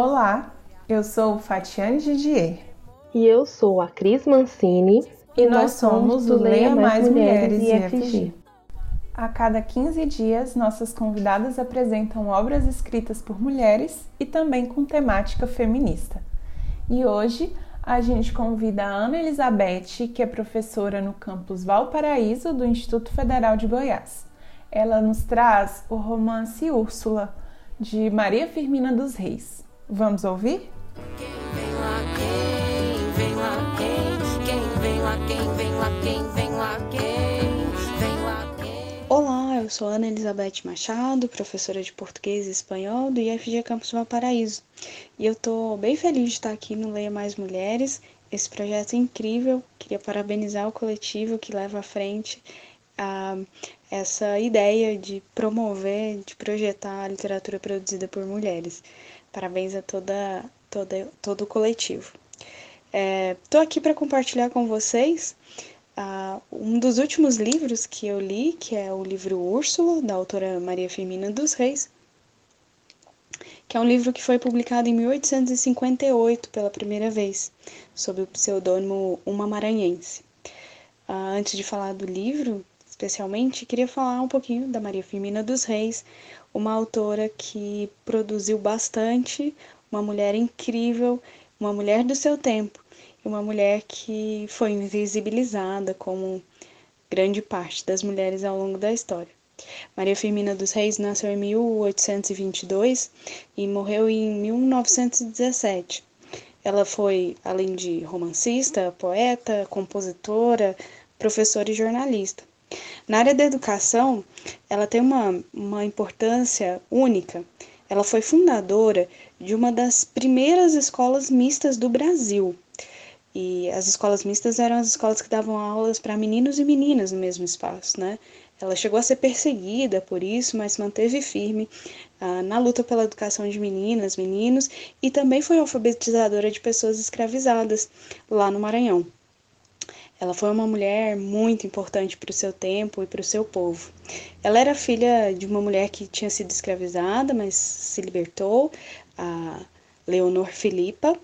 Olá, eu sou Fatiane Didier. E eu sou a Cris Mancini. E, nós somos o Leia Mais Mulheres IFG. A cada 15 dias, nossas convidadas apresentam obras escritas por mulheres e também com temática feminista. E hoje a gente convida a Ana Elizabeth, que é professora no campus Valparaíso do Instituto Federal de Goiás. Ela nos traz o romance Úrsula, de Maria Firmina dos Reis. Vamos ouvir? Quem vem lá, quem vem lá, quem? Quem vem lá, quem vem lá, quem vem lá, quem? Vem lá, quem? Olá, eu sou Ana Elizabeth Machado, professora de português e espanhol do IFG Campus Valparaíso. E eu tô bem feliz de estar aqui no Leia Mais Mulheres, esse projeto incrível. Queria parabenizar o coletivo que leva à frente a essa ideia de promover, de projetar a literatura produzida por mulheres. Parabéns a toda, toda todo o coletivo. Estou aqui para compartilhar com vocês ah, um dos últimos livros que eu li, que é o livro Úrsula, da autora Maria Firmina dos Reis, que é um livro que foi publicado em 1858 pela primeira vez, sob o pseudônimo Uma Maranhense. Ah, antes de falar do livro, especialmente, queria falar um pouquinho da Maria Firmina dos Reis, uma autora que produziu bastante, uma mulher incrível, uma mulher do seu tempo, uma mulher que foi invisibilizada como grande parte das mulheres ao longo da história. Maria Firmina dos Reis nasceu em 1822 e morreu em 1917. Ela foi, além de romancista, poeta, compositora, professora e jornalista. Na área da educação, ela tem uma, uma importância única. Ela foi fundadora de uma das primeiras escolas mistas do Brasil. E as escolas mistas eram as escolas que davam aulas para meninos e meninas no mesmo espaço, né? Ela chegou a ser perseguida por isso, mas manteve firme ah, na luta pela educação de meninas, meninos e também foi alfabetizadora de pessoas escravizadas lá no Maranhão. Ela foi uma mulher muito importante para o seu tempo e para o seu povo. Ela era filha de uma mulher que tinha sido escravizada, mas se libertou, a Leonor Filipa,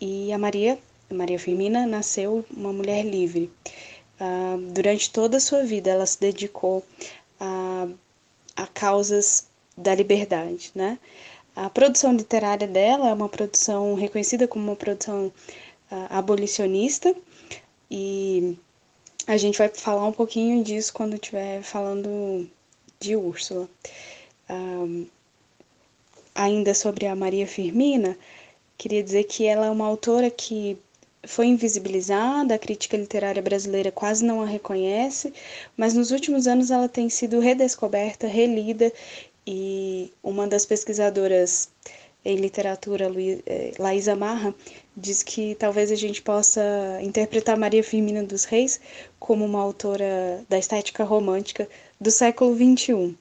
e a Maria, Maria Firmina, nasceu uma mulher livre. Uh, durante toda a sua vida, ela se dedicou a, a causas da liberdade, né? A produção literária dela é uma produção reconhecida como uma produção uh, abolicionista e a gente vai falar um pouquinho disso quando estiver falando de Úrsula. Um, ainda sobre a Maria Firmina, queria dizer que ela é uma autora que foi invisibilizada, a crítica literária brasileira quase não a reconhece, mas nos últimos anos ela tem sido redescoberta, relida, e uma das pesquisadoras em literatura, eh, Laísa Marra, diz que talvez a gente possa interpretar Maria Firmina dos Reis como uma autora da estética romântica do século XXI.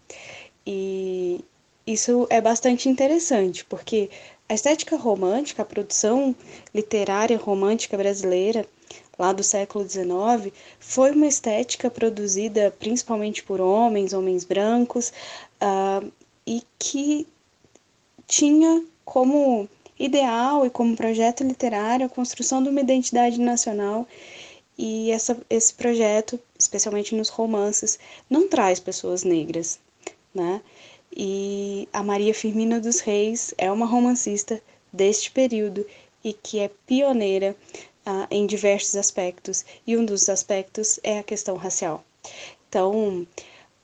E isso é bastante interessante, porque a estética romântica, a produção literária romântica brasileira, lá do século XIX, foi uma estética produzida principalmente por homens, homens brancos, uh, e que tinha como ideal e como projeto literário a construção de uma identidade nacional. E essa, esse projeto, especialmente nos romances, não traz pessoas negras, né? E a Maria Firmina dos Reis é uma romancista deste período e que é pioneira uh, em diversos aspectos, e um dos aspectos é a questão racial. Então,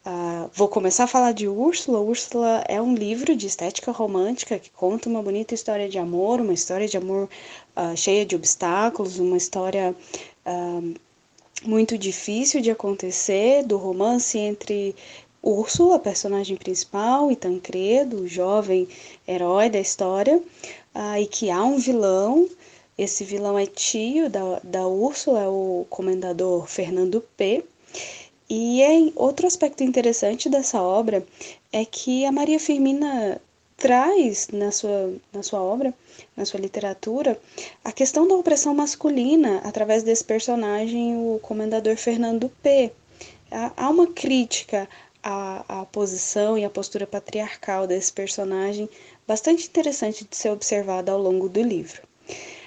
uh, vou começar a falar de Úrsula. Úrsula é um livro de estética romântica que conta uma bonita história de amor, uma história de amor uh, cheia de obstáculos, uma história muito difícil de acontecer, do romance entre Úrsula, personagem principal, e Tancredo, o jovem herói da história, e que há um vilão. Esse vilão é tio da, da Úrsula, é o comendador Fernando P. E é, outro aspecto interessante dessa obra é que a Maria Firmina traz na sua, na sua obra, na sua literatura, a questão da opressão masculina através desse personagem, o comendador Fernando P. Há uma crítica a, a posição e a postura patriarcal desse personagem, bastante interessante de ser observada ao longo do livro.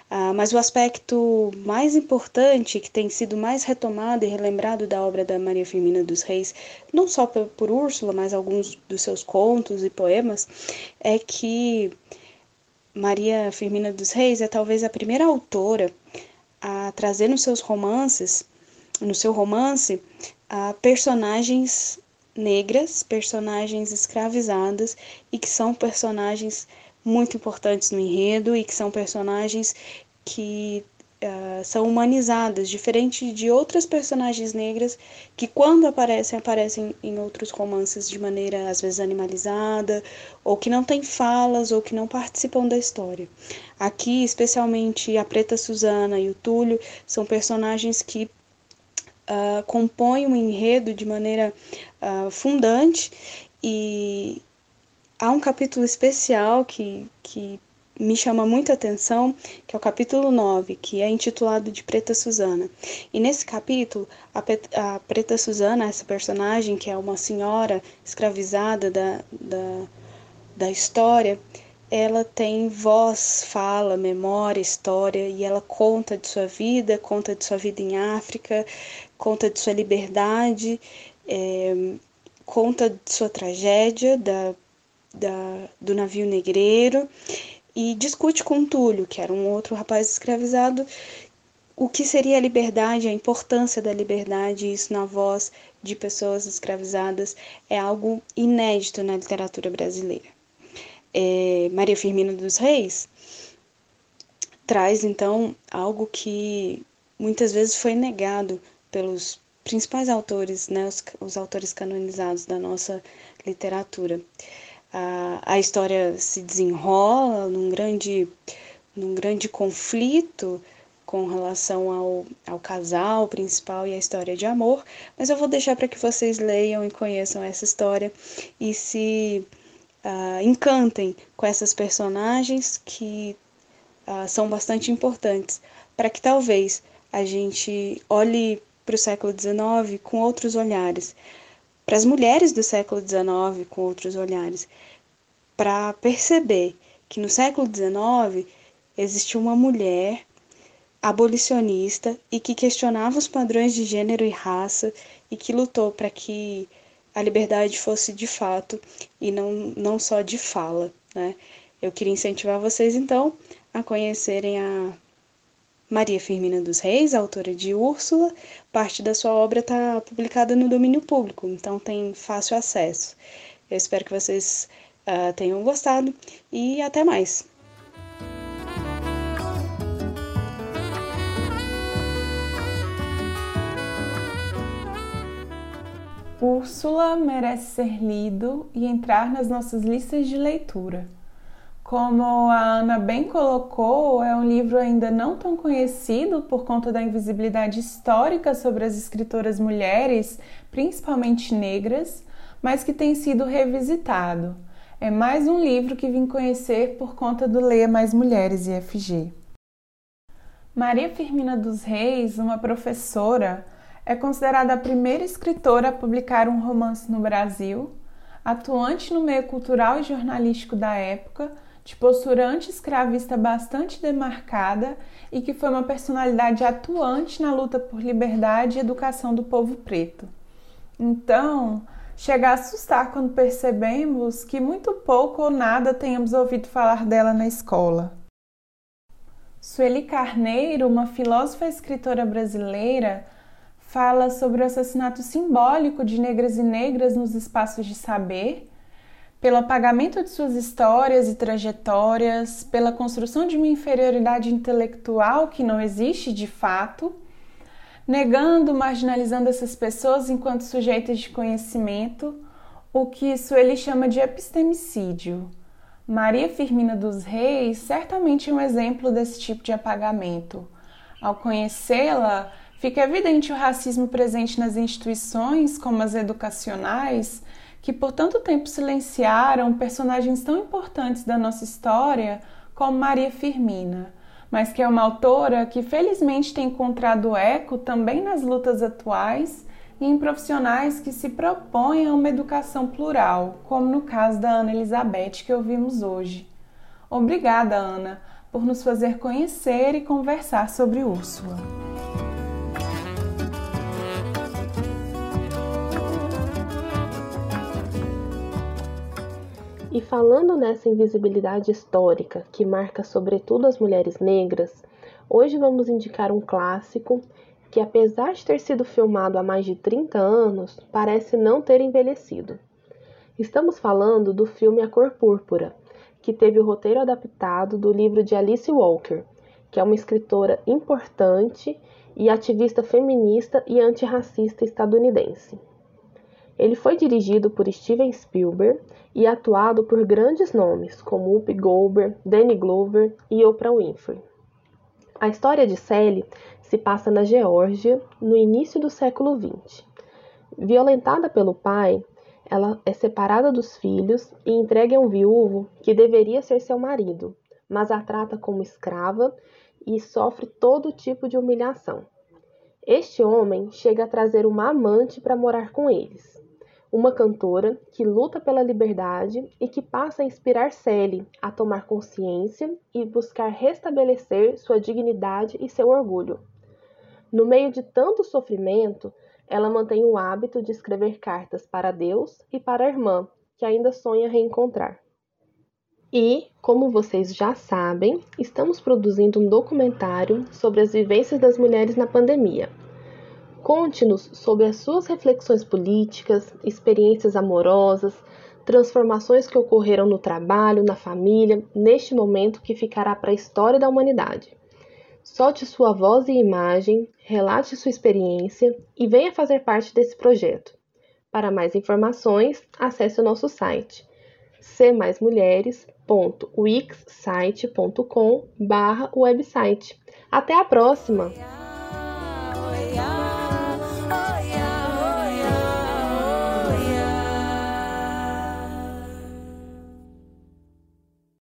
Ah, mas o aspecto mais importante, que tem sido mais retomado e relembrado da obra da Maria Firmina dos Reis, não só por, por Úrsula, mas alguns dos seus contos e poemas, é que Maria Firmina dos Reis é talvez a primeira autora a trazer nos seus romances, no seu romance, a personagens negras, personagens escravizadas e que são personagens muito importantes no enredo e que são personagens que uh, são humanizadas, diferente de outras personagens negras que, quando aparecem, aparecem em outros romances de maneira às vezes animalizada, ou que não têm falas, ou que não participam da história. Aqui, especialmente a Preta Susana e o Túlio, são personagens que Uh, compõem um enredo de maneira uh, fundante e, há um capítulo especial que, que me chama muita atenção, que é o capítulo 9, que é intitulado de Preta Susana. E nesse capítulo, a, a Preta Susana, essa personagem, que é uma senhora escravizada da, da, da história, ela tem voz, fala, memória, história, e ela conta de sua vida, conta de sua vida em África, conta de sua liberdade, é, conta de sua tragédia, da da, do navio negreiro e discute com Túlio, que era um outro rapaz escravizado, o que seria a liberdade, a importância da liberdade, isso na voz de pessoas escravizadas é algo inédito na literatura brasileira. É, Maria Firmina dos Reis traz então algo que muitas vezes foi negado pelos principais autores, né, os, os autores canonizados da nossa literatura a, a história se desenrola num grande, num grande conflito com relação ao, ao casal principal e a história de amor, mas eu vou deixar para que vocês leiam e conheçam essa história e se uh, encantem com essas personagens que uh, são bastante importantes para que talvez a gente olhe para o século XIX com outros olhares, para as mulheres do século XIX com outros olhares, para perceber que no século XIX existiu uma mulher abolicionista e que questionava os padrões de gênero e raça e que lutou para que a liberdade fosse de fato e não, não só de fala. Né? Eu queria incentivar vocês então a conhecerem a Maria Firmina dos Reis, autora de Úrsula, parte da sua obra está publicada no domínio público, então tem fácil acesso. Eu espero que vocês uh, tenham gostado e até mais! Úrsula merece ser lido e entrar nas nossas listas de leitura. Como a Ana bem colocou, é um livro ainda não tão conhecido por conta da invisibilidade histórica sobre as escritoras mulheres, principalmente negras, mas que tem sido revisitado. É mais um livro que vim conhecer por conta do Leia Mais Mulheres IFG. Maria Firmina dos Reis, uma professora, é considerada a primeira escritora a publicar um romance no Brasil, atuante no meio cultural e jornalístico da época de postura anti-escravista bastante demarcada e que foi uma personalidade atuante na luta por liberdade e educação do povo preto. Então, chega a assustar quando percebemos que muito pouco ou nada tenhamos ouvido falar dela na escola. Sueli Carneiro, uma filósofa e escritora brasileira, fala sobre o assassinato simbólico de negras e negras nos espaços de saber pelo apagamento de suas histórias e trajetórias, pela construção de uma inferioridade intelectual que não existe de fato, negando, marginalizando essas pessoas enquanto sujeitos de conhecimento, o que isso ele chama de epistemicídio. Maria Firmina dos Reis certamente é um exemplo desse tipo de apagamento. Ao conhecê-la, fica evidente o racismo presente nas instituições, como as educacionais, que por tanto tempo silenciaram personagens tão importantes da nossa história como Maria Firmina, mas que é uma autora que felizmente tem encontrado eco também nas lutas atuais e em profissionais que se propõem a uma educação plural, como no caso da Ana Elizabeth que ouvimos hoje. Obrigada, Ana, por nos fazer conhecer e conversar sobre Úrsula. E falando nessa invisibilidade histórica que marca sobretudo as mulheres negras, hoje vamos indicar um clássico que, apesar de ter sido filmado há mais de 30 anos, parece não ter envelhecido. Estamos falando do filme A Cor Púrpura, que teve o roteiro adaptado do livro de Alice Walker, que é uma escritora importante e ativista feminista e antirracista estadunidense. Ele foi dirigido por Steven Spielberg e atuado por grandes nomes como Whoopi Goldberg, Danny Glover e Oprah Winfrey. A história de Sally se passa na Geórgia no início do século XX. Violentada pelo pai, ela é separada dos filhos e entregue a um viúvo que deveria ser seu marido, mas a trata como escrava e sofre todo tipo de humilhação. Este homem chega a trazer uma amante para morar com eles uma cantora que luta pela liberdade e que passa a inspirar Sally a tomar consciência e buscar restabelecer sua dignidade e seu orgulho. No meio de tanto sofrimento, ela mantém o hábito de escrever cartas para Deus e para a irmã, que ainda sonha reencontrar. E, como vocês já sabem, estamos produzindo um documentário sobre as vivências das mulheres na pandemia, Conte-nos sobre as suas reflexões políticas, experiências amorosas, transformações que ocorreram no trabalho, na família, neste momento que ficará para a história da humanidade. Solte sua voz e imagem, relate sua experiência e venha fazer parte desse projeto. Para mais informações, acesse o nosso site cmaismulheres.wixsite.com/website. Até a próxima!